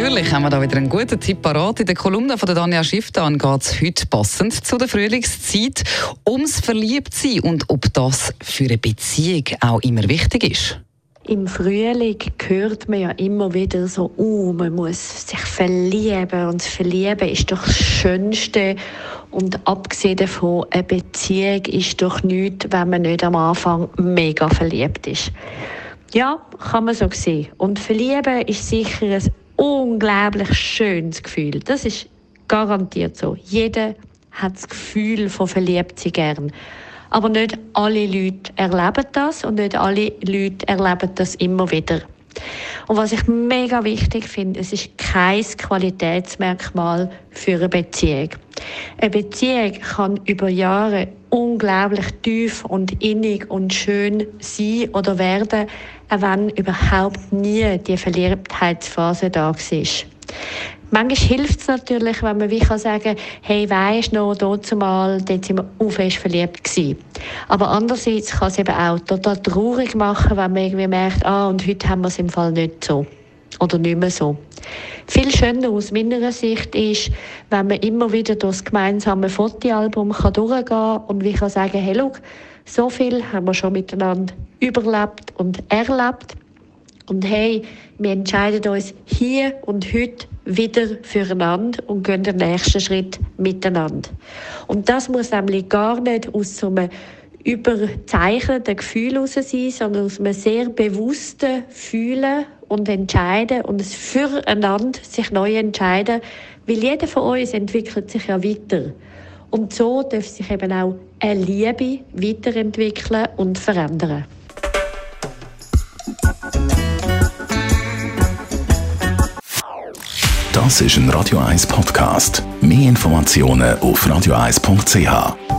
Natürlich haben wir da wieder einen guten Tipp parat. In der Kolumne von der Danja geht es heute passend zu der Frühlingszeit ums Verliebtsein und ob das für eine Beziehung auch immer wichtig ist. Im Frühling hört man ja immer wieder so, uh, man muss sich verlieben und Verlieben ist doch das Schönste und abgesehen davon, eine Beziehung ist doch nichts, wenn man nicht am Anfang mega verliebt ist. Ja, kann man so sehen. Und Verlieben ist sicher ein unglaublich schönes Gefühl. Das ist garantiert so. Jeder hat das Gefühl von verliebt sein gern. Aber nicht alle Leute erleben das und nicht alle Leute erleben das immer wieder. Und was ich mega wichtig finde, es ist kein Qualitätsmerkmal für eine Beziehung. Eine Beziehung kann über Jahre unglaublich tief und innig und schön sein oder werden, auch wenn überhaupt nie die Verliebtheitsphase da ist. Manchmal hilft es natürlich, wenn man wie kann sagen hey, weisst noch, dort mal, dort sind wir auch fest verliebt. Aber andererseits kann es eben auch total traurig machen, wenn man irgendwie merkt, ah, und heute haben wir es im Fall nicht so. Oder nicht mehr so. Viel schöner aus meiner Sicht ist, wenn man immer wieder durch das gemeinsame Fotoalbum durchgehen kann und wie kann sagen, hey, look, so viel haben wir schon miteinander überlebt und erlebt. Und hey, wir entscheiden uns hier und heute wieder füreinander und gehen den nächsten Schritt miteinander. Und das muss nämlich gar nicht aus so einem überzeichneten Gefühl heraus sein, sondern aus einem sehr bewussten Fühlen und Entscheiden und es füreinander sich neu entscheiden, weil jeder von uns entwickelt sich ja weiter. Und so darf sich eben auch eine Liebe weiterentwickeln und verändern. Das ist ein Radio 1 Podcast. Mehr Informationen auf radio1.ch.